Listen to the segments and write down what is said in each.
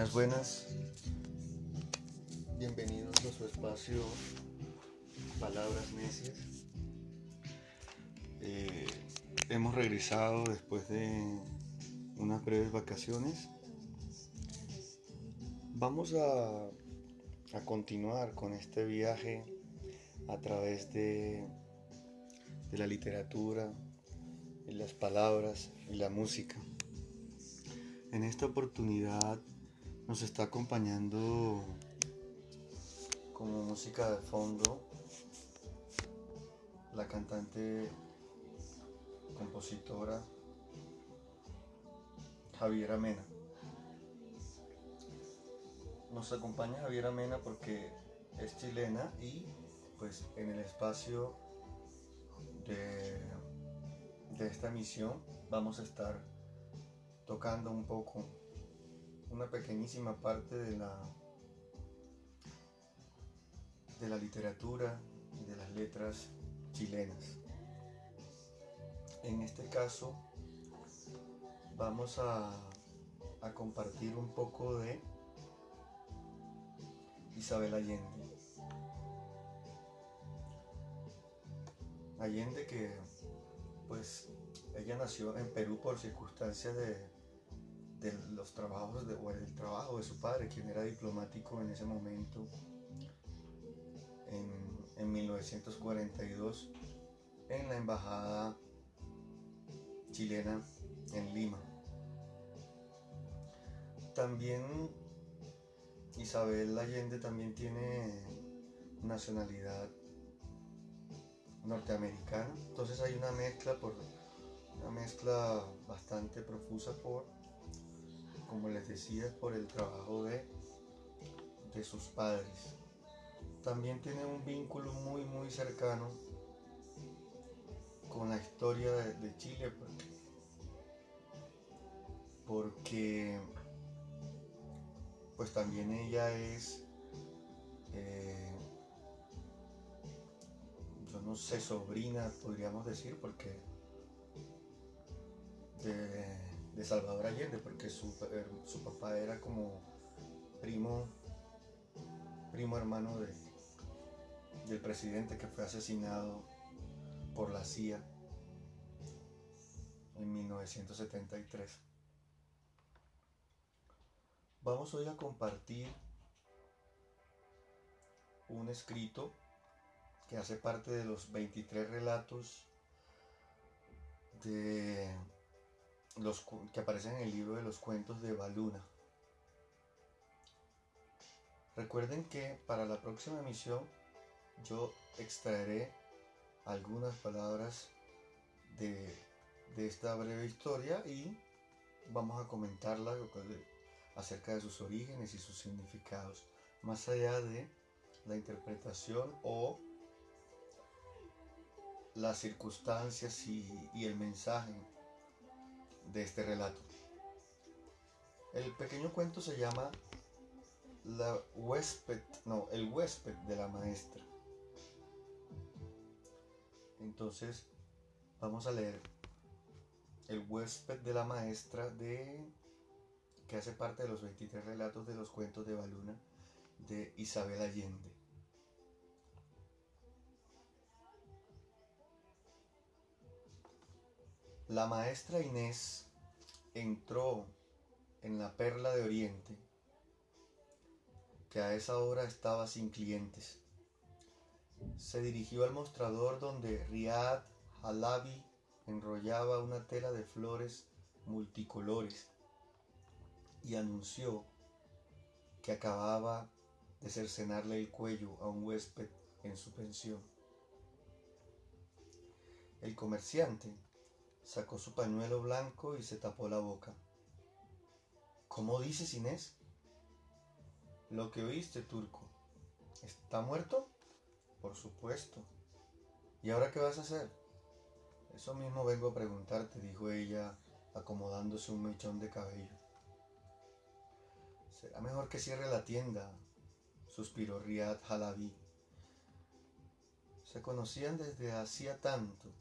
Buenas, buenas. Bienvenidos a su espacio Palabras Necias. Eh, hemos regresado después de unas breves vacaciones. Vamos a, a continuar con este viaje a través de, de la literatura, las palabras y la música. En esta oportunidad nos está acompañando como música de fondo la cantante compositora Javiera Mena. Nos acompaña Javiera Mena porque es chilena y pues en el espacio de, de esta misión vamos a estar tocando un poco una pequeñísima parte de la de la literatura y de las letras chilenas. En este caso vamos a, a compartir un poco de Isabel Allende. Allende que pues ella nació en Perú por circunstancias de de los trabajos de, o el trabajo de su padre, quien era diplomático en ese momento, en, 1942, en la embajada chilena en Lima. También Isabel Allende también tiene nacionalidad norteamericana, entonces hay una mezcla por una mezcla bastante profusa por como les decía, por el trabajo de, de sus padres. También tiene un vínculo muy, muy cercano con la historia de, Chile, porque, pues también ella es, eh, yo no sé, sobrina, podríamos decir, porque de Salvador Allende, porque su, su papá era como primo, primo hermano de, del presidente que fue asesinado por la CIA en 1973. Vamos hoy a compartir un escrito que hace parte de los 23 relatos de los que aparecen en el libro de los cuentos de Baluna. Recuerden que para la próxima emisión yo extraeré algunas palabras de, de esta breve historia y vamos a comentarla acerca de sus orígenes y sus significados, más allá de la interpretación o las circunstancias y, y el mensaje de este relato. El pequeño cuento se llama La huésped, no, el huésped de la maestra. Entonces, vamos a leer El huésped de la maestra de que hace parte de los 23 relatos de los cuentos de Baluna de Isabel Allende. La maestra Inés entró en la Perla de Oriente, que a esa hora estaba sin clientes. Se dirigió al mostrador donde Riad Halabi enrollaba una tela de flores multicolores y anunció que acababa de cercenarle el cuello a un huésped en su pensión. El comerciante Sacó su pañuelo blanco y se tapó la boca. ¿Cómo dices, Inés? Lo que oíste, turco. ¿Está muerto? Por supuesto. ¿Y ahora qué vas a hacer? Eso mismo vengo a preguntarte, dijo ella, acomodándose un mechón de cabello. Será mejor que cierre la tienda, suspiró Riad Halabi. Se conocían desde hacía tanto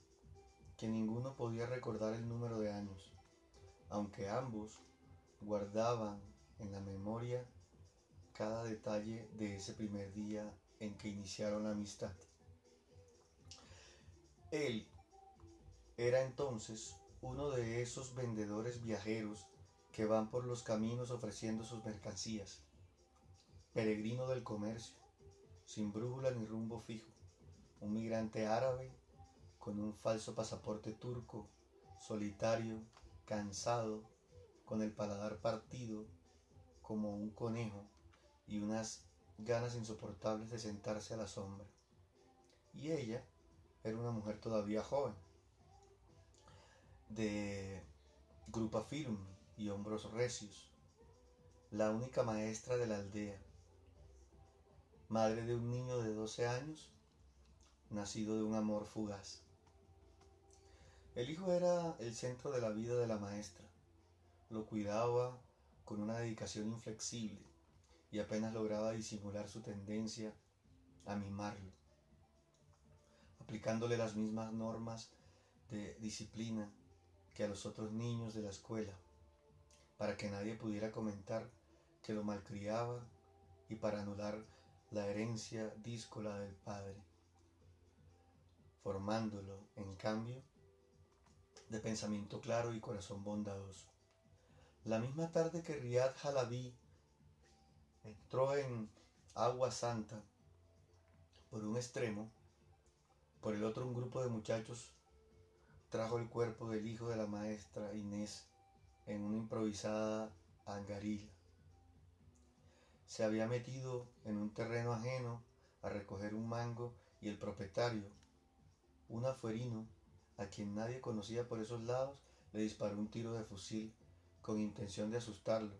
que ninguno podía recordar el número de años, aunque ambos guardaban en la memoria cada detalle de ese primer día en que iniciaron la amistad. Él era entonces uno de esos vendedores viajeros que van por los caminos ofreciendo sus mercancías, peregrino del comercio, sin brújula ni rumbo fijo, un migrante árabe con un falso pasaporte turco, solitario, cansado, con el paladar partido como un conejo y unas ganas insoportables de sentarse a la sombra. Y ella era una mujer todavía joven, de grupa firme y hombros recios, la única maestra de la aldea, madre de un niño de 12 años, nacido de un amor fugaz. El hijo era el centro de la vida de la maestra, lo cuidaba con una dedicación inflexible y apenas lograba disimular su tendencia a mimarlo, aplicándole las mismas normas de disciplina que a los otros niños de la escuela, para que nadie pudiera comentar que lo malcriaba y para anular la herencia díscola del padre, formándolo, en cambio, de pensamiento claro y corazón bondadoso. La misma tarde que Riyad Halabi entró en Agua Santa por un extremo, por el otro un grupo de muchachos trajo el cuerpo del hijo de la maestra Inés en una improvisada angarilla. Se había metido en un terreno ajeno a recoger un mango y el propietario, un afuerino, a quien nadie conocía por esos lados, le disparó un tiro de fusil con intención de asustarlo,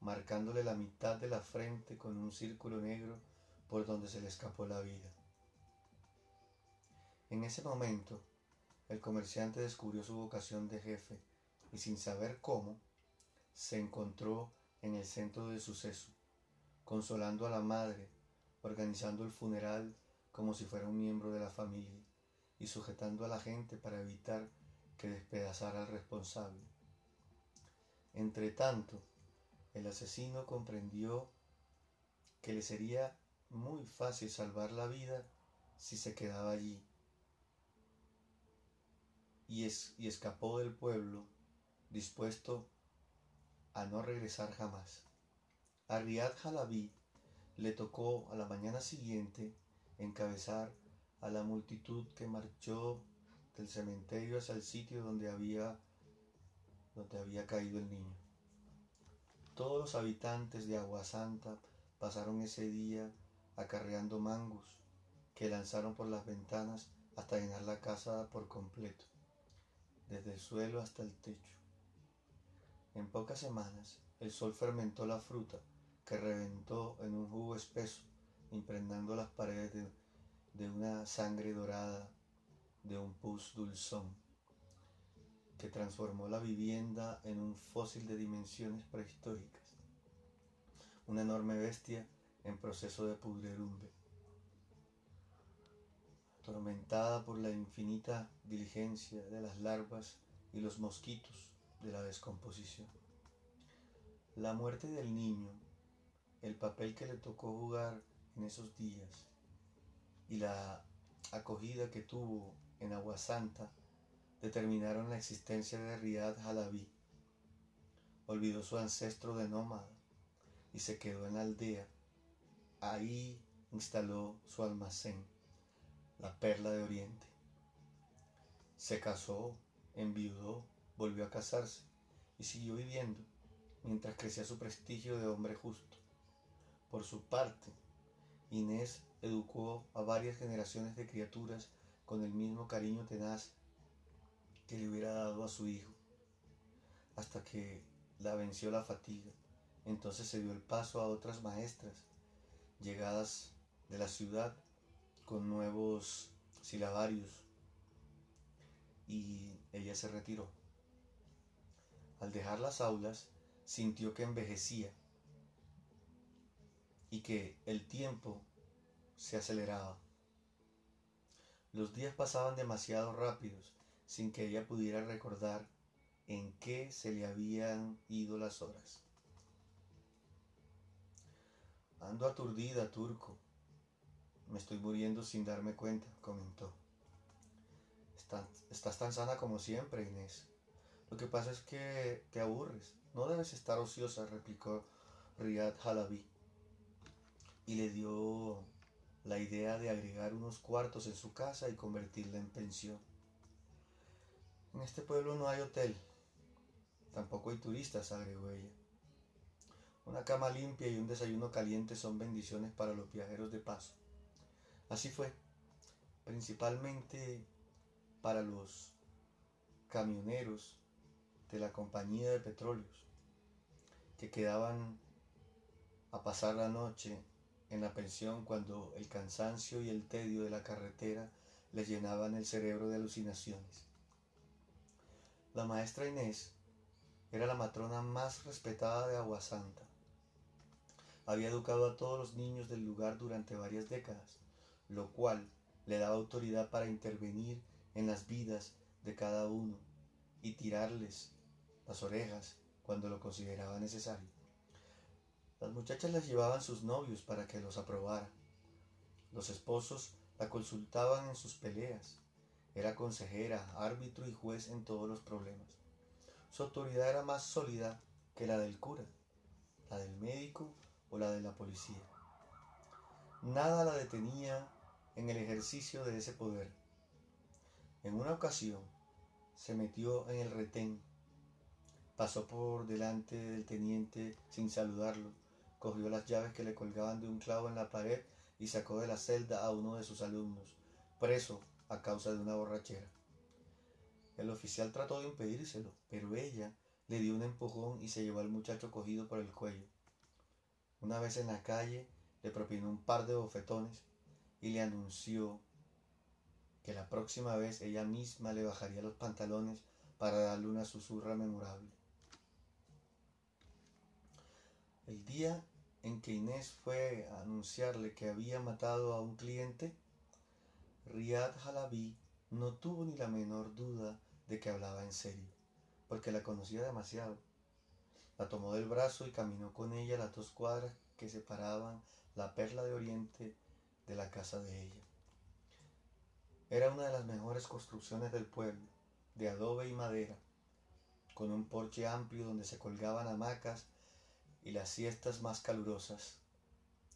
marcándole la mitad de la frente con un círculo negro por donde se le escapó la vida. En ese momento, el comerciante descubrió su vocación de jefe y sin saber cómo, se encontró en el centro del suceso, consolando a la madre, organizando el funeral como si fuera un miembro de la familia y sujetando a la gente para evitar que despedazara al responsable. Entre tanto, el asesino comprendió que le sería muy fácil salvar la vida si se quedaba allí y, y escapó del pueblo dispuesto a no regresar jamás. A Riyad Halabi le tocó a la mañana siguiente encabezar a la multitud que marchó del cementerio hacia el sitio donde había, donde había caído el niño. Todos los habitantes de Agua Santa pasaron ese día acarreando mangos que lanzaron por las ventanas hasta llenar la casa por completo desde el suelo hasta el techo. En pocas semanas, el sol fermentó la fruta, que reventó en un jugo espeso, impregnando las paredes de, una sangre dorada, de un pus dulzón, que transformó la vivienda en un fósil de dimensiones prehistóricas, una enorme bestia en proceso de pudredumbre atormentada por la infinita diligencia de las larvas y los mosquitos de la descomposición. La muerte del niño, el papel que le tocó jugar en esos días y la acogida que tuvo en Agua Santa determinaron la existencia de Riyad Halabi. Olvidó su ancestro de nómada y se quedó en la aldea. Ahí instaló su almacén la perla de Oriente. Se casó, enviudó, volvió a casarse y siguió viviendo mientras crecía su prestigio de hombre justo. Por su parte, Inés educó a varias generaciones de criaturas con el mismo cariño tenaz que le hubiera dado a su hijo, hasta que la venció la fatiga. Entonces se dio el paso a otras maestras, llegadas de la ciudad con nuevos silabarios y ella se retiró. Al dejar las aulas, sintió que envejecía y que el tiempo se aceleraba. Los días pasaban demasiado rápidos sin que ella pudiera recordar en qué se le habían ido las horas. Ando aturdida, turco. Me estoy muriendo sin darme cuenta, comentó. Estás tan sana como siempre, Inés. Lo que pasa es que te aburres. No debes estar ociosa, replicó Riyad Halabi. Y le dio la idea de agregar unos cuartos en su casa y convertirla en pensión. En este pueblo no hay hotel, tampoco hay turistas, agregó ella. Una cama limpia y un desayuno caliente son bendiciones para los viajeros de paso. Así fue, principalmente para los camioneros de la compañía de petróleos que quedaban a pasar la noche en la pensión cuando el cansancio y el tedio de la carretera les llenaban el cerebro de alucinaciones. La maestra Inés era la matrona más respetada de Aguasanta. Había educado a todos los niños del lugar durante varias décadas, lo cual le daba autoridad para intervenir en las vidas de cada uno y tirarles las orejas cuando lo consideraba necesario. Las muchachas les llevaban sus novios para que los aprobara. Los esposos la consultaban en sus peleas. Era consejera, árbitro y juez en todos los problemas. Su autoridad era más sólida que la del cura, la del médico o la de la policía. Nada la detenía en el ejercicio de ese poder. En una ocasión se metió en el retén, pasó por delante del teniente sin saludarlo cogió las llaves que le colgaban de un clavo en la pared y sacó de la celda a uno de sus alumnos, preso a causa de una borrachera. El oficial trató de impedírselo, pero ella le dio un empujón y se llevó al muchacho cogido por el cuello. Una vez en la calle, le propinó un par de bofetones y le anunció que la próxima vez ella misma le bajaría los pantalones para darle una susurra memorable. El día en que Inés fue a anunciarle que había matado a un cliente, Riyad Halabi no tuvo ni la menor duda de que hablaba en serio, porque la conocía demasiado. La tomó del brazo y caminó con ella las dos cuadras que separaban la perla de Oriente de la casa de ella. Era una de las mejores construcciones del pueblo, de adobe y madera, con un porche amplio donde se colgaban hamacas y las siestas más calurosas,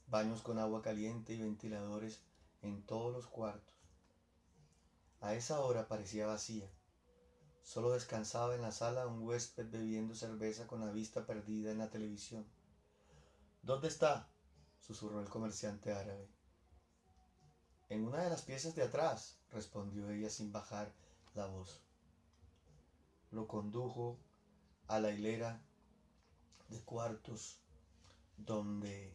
baños con agua caliente y ventiladores en todos los cuartos. A esa hora parecía vacía. Solo descansaba en la sala un huésped bebiendo cerveza con la vista perdida en la televisión. ¿Dónde está? susurró el comerciante árabe. En una de las piezas de atrás, respondió ella sin bajar la voz. Lo condujo a la hilera de cuartos donde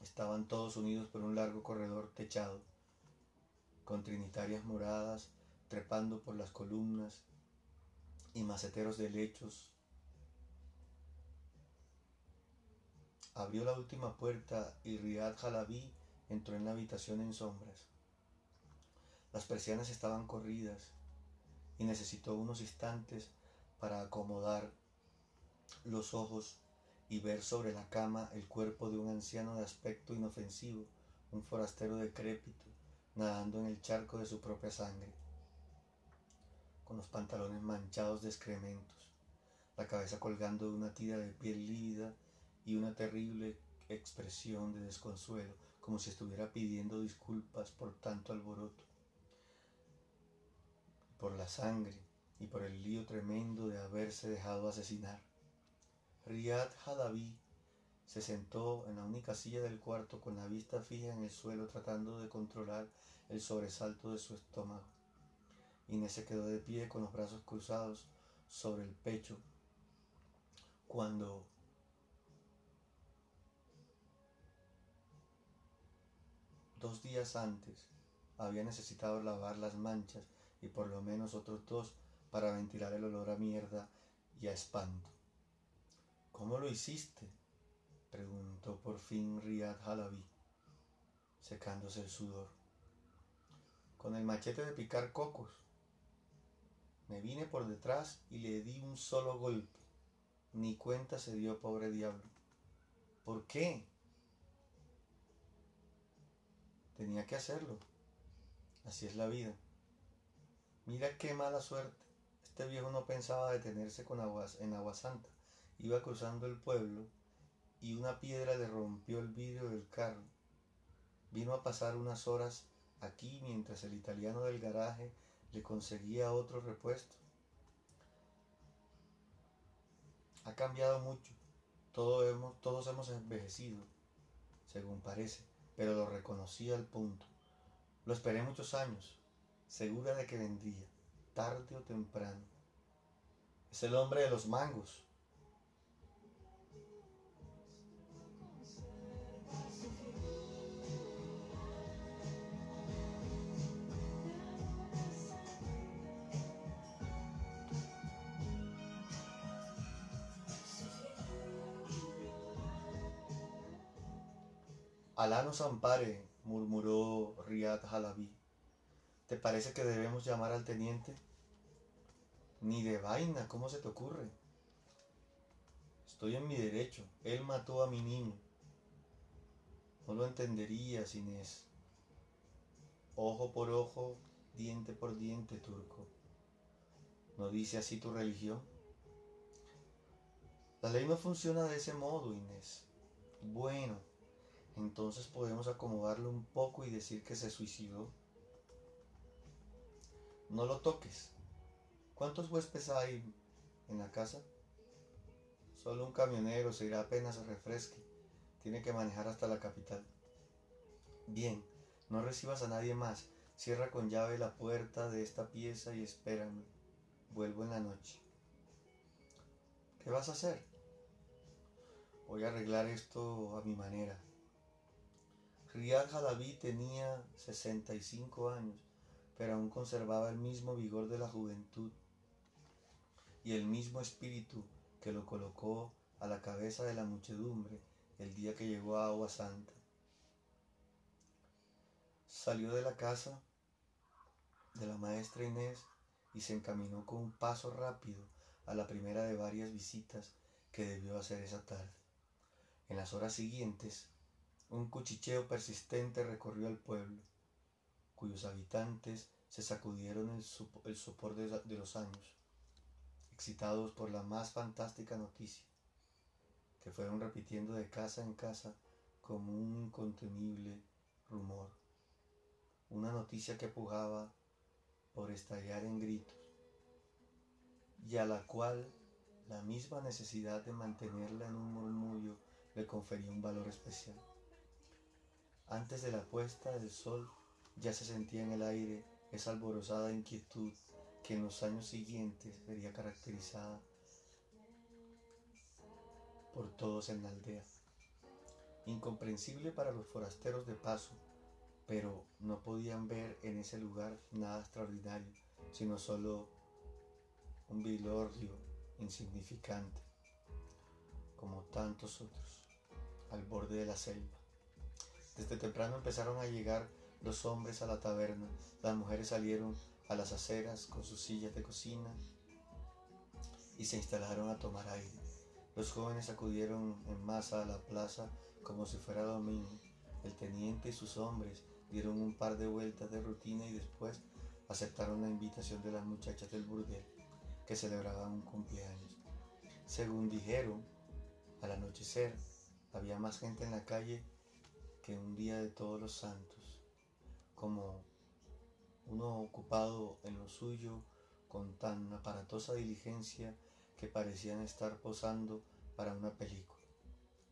estaban todos unidos por un largo corredor techado, con trinitarias moradas trepando por las columnas y maceteros de lechos. Abrió la última puerta y Riyad Jalabi entró en la habitación en sombras. Las persianas estaban corridas y necesitó unos instantes para acomodar los ojos y ver sobre la cama el cuerpo de un anciano de aspecto inofensivo, un forastero decrépito, nadando en el charco de su propia sangre, con los pantalones manchados de excrementos, la cabeza colgando de una tira de piel lívida y una terrible expresión de desconsuelo, como si estuviera pidiendo disculpas por tanto alboroto, por la sangre y por el lío tremendo de haberse dejado asesinar. Riyad Hadavi se sentó en la única silla del cuarto con la vista fija en el suelo tratando de controlar el sobresalto de su estómago. Inés se quedó de pie con los brazos cruzados sobre el pecho cuando dos días antes había necesitado lavar las manchas y por lo menos otros dos para ventilar el olor a mierda y a espanto. ¿Cómo lo hiciste? preguntó por fin Riyad Halabi, secándose el sudor. Con el machete de picar cocos. Me vine por detrás y le di un solo golpe. Ni cuenta se dio, pobre diablo. ¿Por qué? Tenía que hacerlo. Así es la vida. Mira qué mala suerte. Este viejo no pensaba detenerse con aguas, en Agua Santa. Iba cruzando el pueblo y una piedra le rompió el vidrio del carro. Vino a pasar unas horas aquí mientras el italiano del garaje le conseguía otro repuesto. Ha cambiado mucho. Todos hemos, todos hemos envejecido, según parece, pero lo reconocí al punto. Lo esperé muchos años, segura de que vendría, tarde o temprano. Es el hombre de los mangos. Alá nos ampare, murmuró Riyad Halabi. ¿Te parece que debemos llamar al teniente? Ni de vaina, ¿cómo se te ocurre? Estoy en mi derecho. Él mató a mi niño. No lo entenderías, Inés. Ojo por ojo, diente por diente, turco. ¿No dice así tu religión? La ley no funciona de ese modo, Inés. Bueno, entonces podemos acomodarlo un poco y decir que se suicidó. No lo toques. ¿Cuántos huéspedes hay en la casa? Solo un camionero se irá apenas se refresque. Tiene que manejar hasta la capital. Bien, no recibas a nadie más. Cierra con llave la puerta de esta pieza y espérame. Vuelvo en la noche. ¿Qué vas a hacer? Voy a arreglar esto a mi manera. Riyad Jalabi tenía 65 años, pero aún conservaba el mismo vigor de la juventud y el mismo espíritu que lo colocó a la cabeza de la muchedumbre el día que llegó a Agua Santa. Salió de la casa de la maestra Inés y se encaminó con un paso rápido a la primera de varias visitas que debió hacer esa tarde. En las horas siguientes un cuchicheo persistente recorrió el pueblo, cuyos habitantes se sacudieron el, sopor de, de los años, excitados por la más fantástica noticia, que fueron repitiendo de casa en casa como un incontenible rumor, una noticia que pujaba por estallar en gritos, y a la cual la misma necesidad de mantenerla en un murmullo le confería un valor especial. Antes de la puesta del sol ya se sentía en el aire esa alborozada inquietud que en los años siguientes sería caracterizada por todos en la aldea. Incomprensible para los forasteros de paso, pero no podían ver en ese lugar nada extraordinario, sino solo un vilorrio insignificante, como tantos otros, al borde de la selva. Desde temprano empezaron a llegar los hombres a la taberna, las mujeres salieron a las aceras con sus sillas de cocina y se instalaron a tomar aire. Los jóvenes acudieron en masa a la plaza como si fuera domingo. El teniente y sus hombres dieron un par de vueltas de rutina y después aceptaron la invitación de las muchachas del burdel que celebraban un cumpleaños. Según dijeron, al anochecer había más gente en la calle que un día de todos los santos, como uno ocupado en lo suyo con tan aparatosa diligencia que parecían estar posando para una película,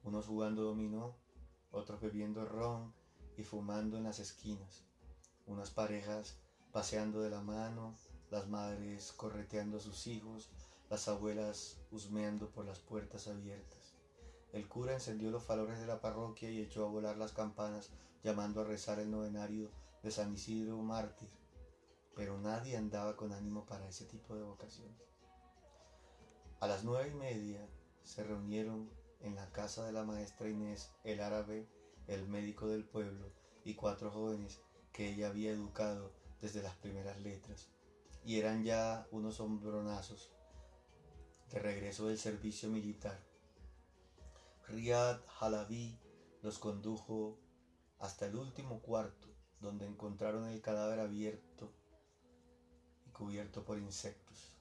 unos jugando dominó, otros bebiendo ron y fumando en las esquinas, unas parejas paseando de la mano, las madres correteando a sus hijos, las abuelas husmeando por las puertas abiertas. El cura encendió los faroles de la parroquia y echó a volar las campanas, llamando a rezar el novenario de San Isidro mártir, pero nadie andaba con ánimo para ese tipo de vocaciones. A las nueve y media se reunieron en la casa de la maestra Inés el árabe, el médico del pueblo y cuatro jóvenes que ella había educado desde las primeras letras, y eran ya unos hombronazos. De regreso del servicio militar Riyad Halabi los condujo hasta el último cuarto, donde encontraron el cadáver abierto y cubierto por insectos,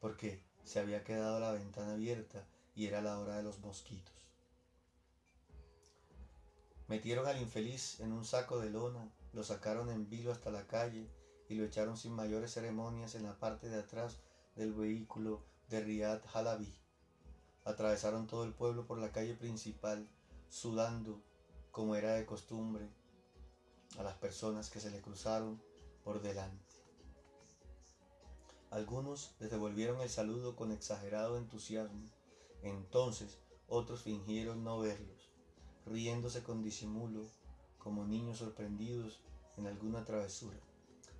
porque se había quedado la ventana abierta y era la hora de los mosquitos. Metieron al infeliz en un saco de lona, lo sacaron en vilo hasta la calle y lo echaron sin mayores ceremonias en la parte de atrás del vehículo de Riyad Halabi. Atravesaron todo el pueblo por la calle principal, sudando, como era de costumbre, a las personas que se le cruzaron por delante. Algunos les devolvieron el saludo con exagerado entusiasmo. Entonces otros fingieron no verlos, riéndose con disimulo, como niños sorprendidos en alguna travesura.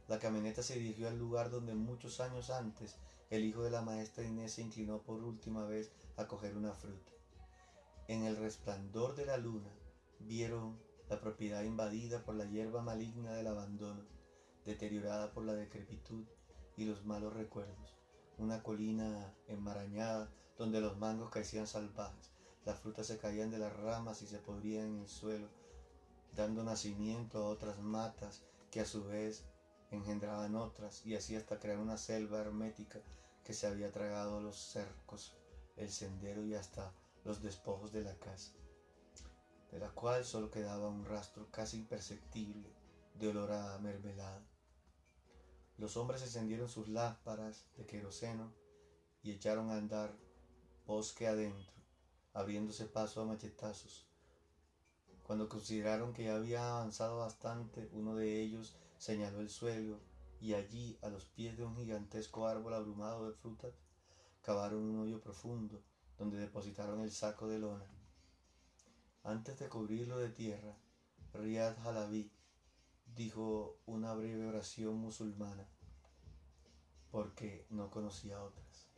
La camioneta se dirigió al lugar donde muchos años antes el hijo de la maestra Inés se inclinó por última vez a coger una fruta. En el resplandor de la luna vieron la propiedad invadida por la hierba maligna del abandono, deteriorada por la decrepitud y los malos recuerdos. Una colina enmarañada donde los mangos caían salvajes, las frutas se caían de las ramas y se podrían en el suelo, dando nacimiento a otras matas que a su vez engendraban otras y así hasta crear una selva hermética que se había tragado los cercos, el sendero y hasta los despojos de la casa, de la cual solo quedaba un rastro casi imperceptible de olor a mermelada. Los hombres encendieron sus lámparas de queroseno y echaron a andar bosque adentro, abriéndose paso a machetazos. Cuando consideraron que ya había avanzado bastante, uno de ellos señaló el suelo y allí, a los pies de un gigantesco árbol abrumado de frutas, cavaron un hoyo profundo donde depositaron el saco de lona. Antes de cubrirlo de tierra, Riyad Halabi dijo una breve oración musulmana, porque no conocía otras.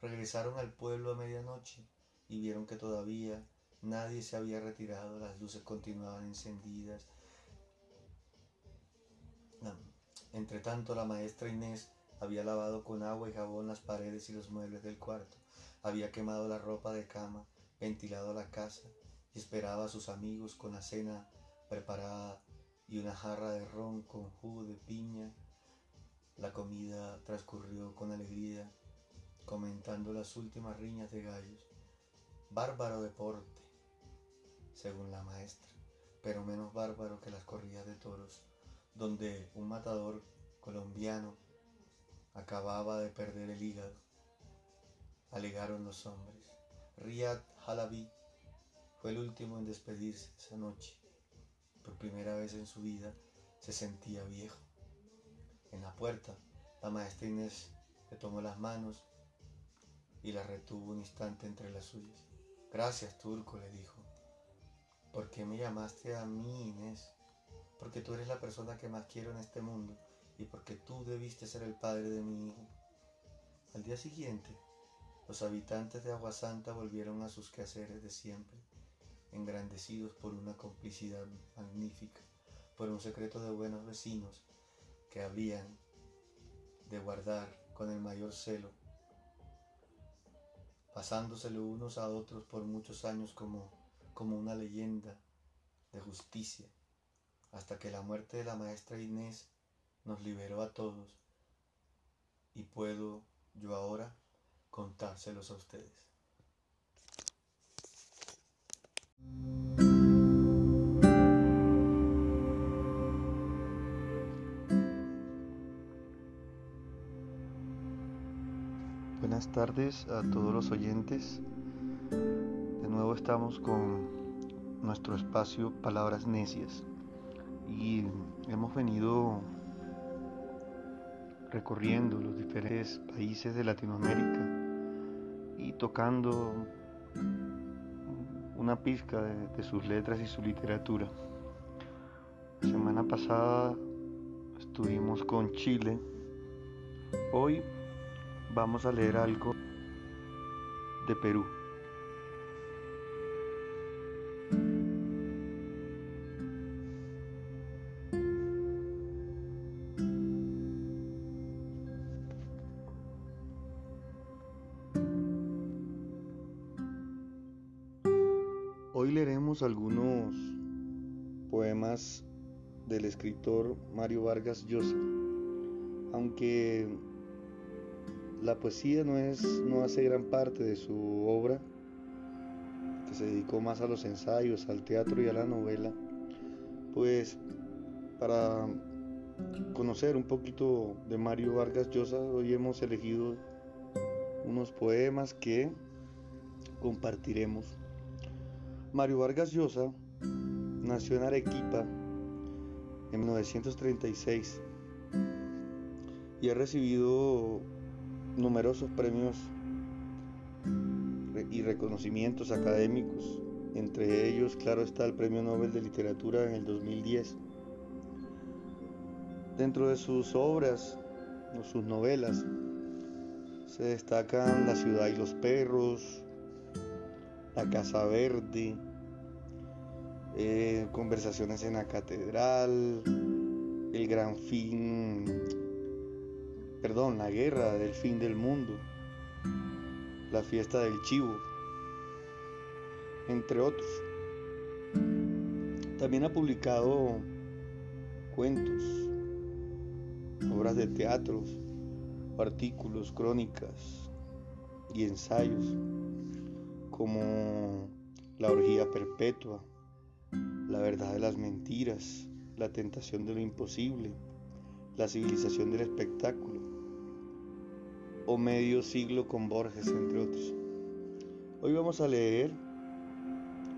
Regresaron al pueblo a medianoche y vieron que todavía nadie se había retirado, las luces continuaban encendidas. Entre tanto, la maestra Inés había lavado con agua y jabón las paredes y los muebles del cuarto, había quemado la ropa de cama, ventilado la casa y esperaba a sus amigos con la cena preparada y una jarra de ron con jugo de piña. La comida transcurrió con alegría, comentando las últimas riñas de gallos. Bárbaro deporte, según la maestra, pero menos bárbaro que las corridas de toros, donde un matador colombiano acababa de perder el hígado. Alegaron los hombres. Riyad Halabi fue el último en despedirse esa noche por primera vez en su vida, se sentía viejo. En la puerta, la maestra Inés le tomó las manos y la retuvo un instante entre las suyas. Gracias, Turco, le dijo. ¿Por qué me llamaste a mí, Inés? Porque tú eres la persona que más quiero en este mundo y porque tú debiste ser el padre de mi hijo. Al día siguiente, los habitantes de Agua Santa volvieron a sus quehaceres de siempre engrandecidos por una complicidad magnífica, por un secreto de buenos vecinos que habrían de guardar con el mayor celo, pasándoselo unos a otros por muchos años como, como una leyenda de justicia, hasta que la muerte de la maestra Inés nos liberó a todos y puedo yo ahora contárselos a ustedes. Buenas tardes a todos los oyentes. De nuevo estamos con nuestro espacio Palabras Necias y hemos venido recorriendo los diferentes países de Latinoamérica y tocando una pizca de, sus letras y su literatura. La semana pasada estuvimos con Chile. Hoy vamos a leer algo de Perú. Algunos poemas del escritor Mario Vargas Llosa. Aunque la poesía no es no hace gran parte de su obra, que se dedicó más a los ensayos, al teatro y a la novela, pues para conocer un poquito de Mario Vargas Llosa, hoy hemos elegido unos poemas que compartiremos. Mario Vargas Llosa nació en Arequipa en 1936 y ha recibido numerosos premios y reconocimientos académicos, entre ellos, claro está, el Premio Nobel de Literatura en el 2010. Dentro de sus obras o sus novelas se destacan La ciudad y los perros, La casa verde, eh, Conversaciones en la catedral, El gran fin, perdón, La guerra del fin del mundo, La fiesta del chivo, entre otros. También ha publicado cuentos, obras de teatro, artículos, crónicas y ensayos como La orgía perpetua, La verdad de las mentiras, La tentación de lo imposible, La civilización del espectáculo o Medio siglo con Borges, entre otros. Hoy vamos a leer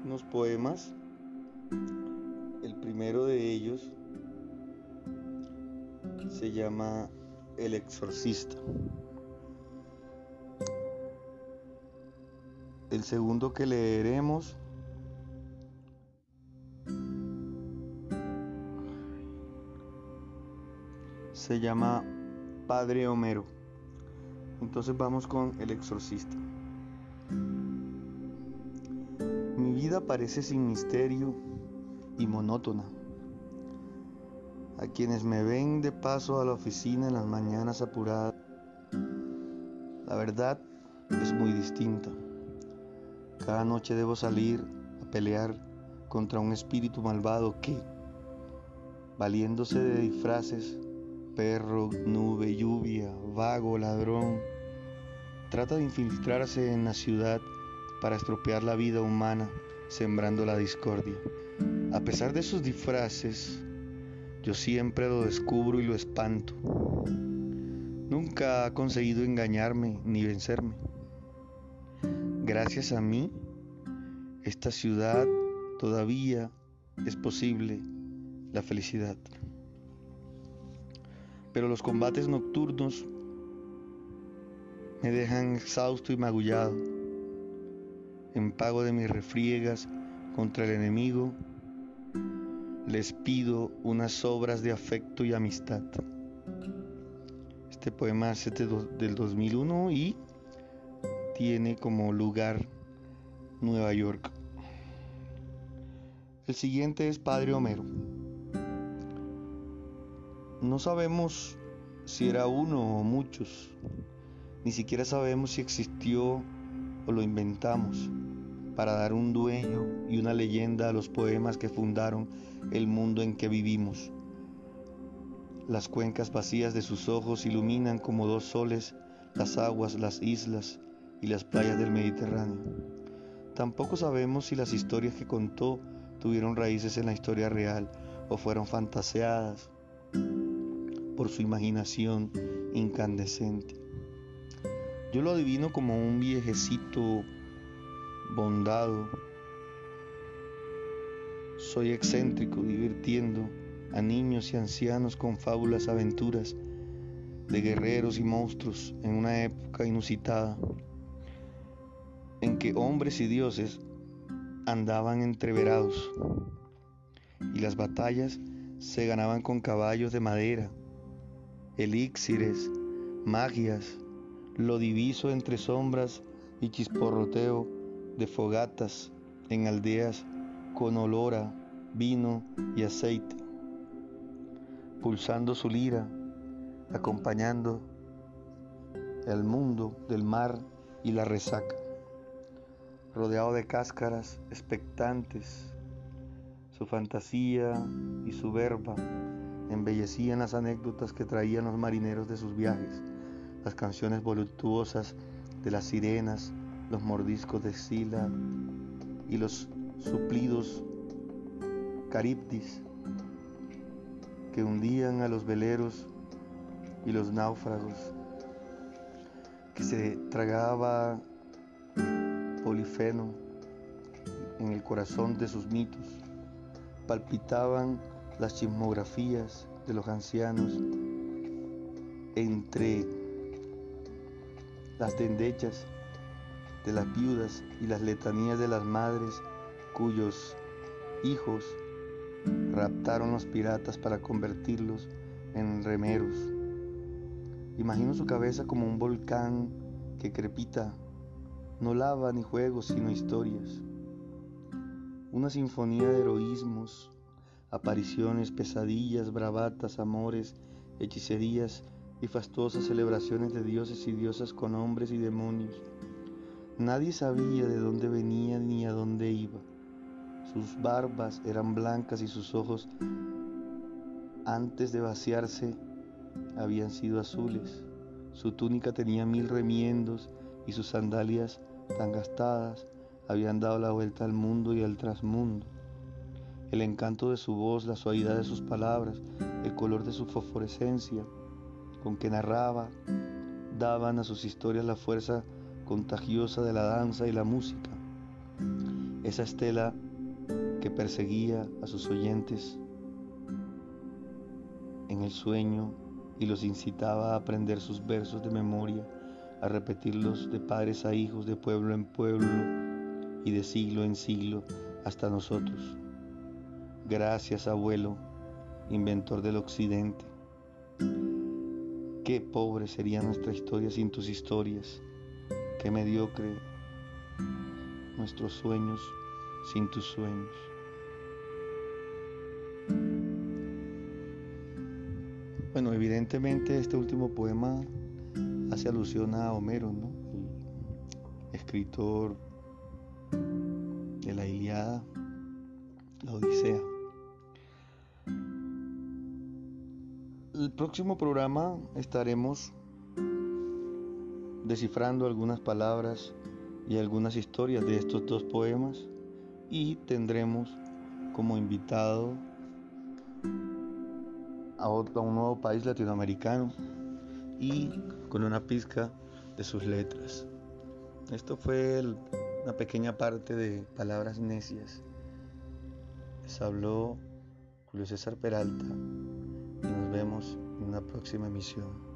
unos poemas. El primero de ellos se llama El exorcista. El segundo que leeremos se llama Padre Homero. Entonces vamos con El exorcista. Mi vida parece sin misterio y monótona a quienes me ven de paso a la oficina en las mañanas apuradas. La verdad es muy distinta. Cada noche debo salir a pelear contra un espíritu malvado que, valiéndose de disfraces, perro, nube, lluvia, vago, ladrón, trata de infiltrarse en la ciudad para estropear la vida humana, sembrando la discordia. A pesar de sus disfraces, yo siempre lo descubro y lo espanto. Nunca ha conseguido engañarme ni vencerme. Gracias a mí, esta ciudad todavía es posible la felicidad. Pero los combates nocturnos me dejan exhausto y magullado. En pago de mis refriegas contra el enemigo, les pido unas obras de afecto y amistad. Este poema es del 2001 y tiene como lugar Nueva York. El siguiente es Padre Homero. No sabemos si era uno o muchos, ni siquiera sabemos si existió o lo inventamos para dar un dueño y una leyenda a los poemas que fundaron el mundo en que vivimos. Las cuencas vacías de sus ojos iluminan como dos soles las aguas, las islas y las playas del Mediterráneo. Tampoco sabemos si las historias que contó tuvieron raíces en la historia real o fueron fantaseadas por su imaginación incandescente. Yo lo adivino como un viejecito bondado. Soy excéntrico divirtiendo a niños y ancianos con fábulas aventuras de guerreros y monstruos en una época inusitada, en que hombres y dioses andaban entreverados y las batallas se ganaban con caballos de madera, elixires, magias, lo diviso entre sombras y chisporroteo de fogatas en aldeas con olor a vino y aceite, pulsando su lira, acompañando el mundo del mar y la resaca. rodeado de cáscaras expectantes. Su fantasía y su verba embellecían las anécdotas que traían los marineros de sus viajes, las canciones voluptuosas de las sirenas, los mordiscos de Sila y los suplidos caribdis que hundían a los veleros y los náufragos, que se tragaba Polifeno en el corazón de sus mitos, palpitaban las chismografías de los ancianos entre las dendechas de las viudas y las letanías de las madres cuyos hijos raptaron los piratas para convertirlos en remeros. Imagino su cabeza como un volcán que crepita, no lava ni juegos, sino historias. Una sinfonía de heroísmos, apariciones, pesadillas, bravatas, amores, hechicerías y fastuosas celebraciones de dioses y diosas con hombres y demonios. Nadie sabía de dónde venía ni a dónde iba. Sus barbas eran blancas y sus ojos, antes de vaciarse, habían sido azules. Su túnica tenía mil remiendos y sus sandalias, tan gastadas, habían dado la vuelta al mundo y al trasmundo. El encanto de su voz, la suavidad de sus palabras, el color de su fosforescencia con que narraba, daban a sus historias la fuerza contagiosa de la danza y la música. Esa estela que perseguía a sus oyentes en el sueño y los incitaba a aprender sus versos de memoria, a repetirlos de padres a hijos, de pueblo en pueblo y de siglo en siglo hasta nosotros. Gracias, abuelo, inventor del occidente. Qué pobre sería nuestra historia sin tus historias, qué mediocre nuestros sueños sin tus sueños. Bueno, evidentemente este último poema hace alusión a Homero, ¿no? El escritor de la Iliada, la Odisea. El próximo programa estaremos descifrando algunas palabras y algunas historias de estos dos poemas y tendremos como invitado a, otro, un nuevo país latinoamericano y con una pizca de sus letras. Esto fue una pequeña parte de Palabras Necias. Les habló Julio César Peralta en una próxima emisión.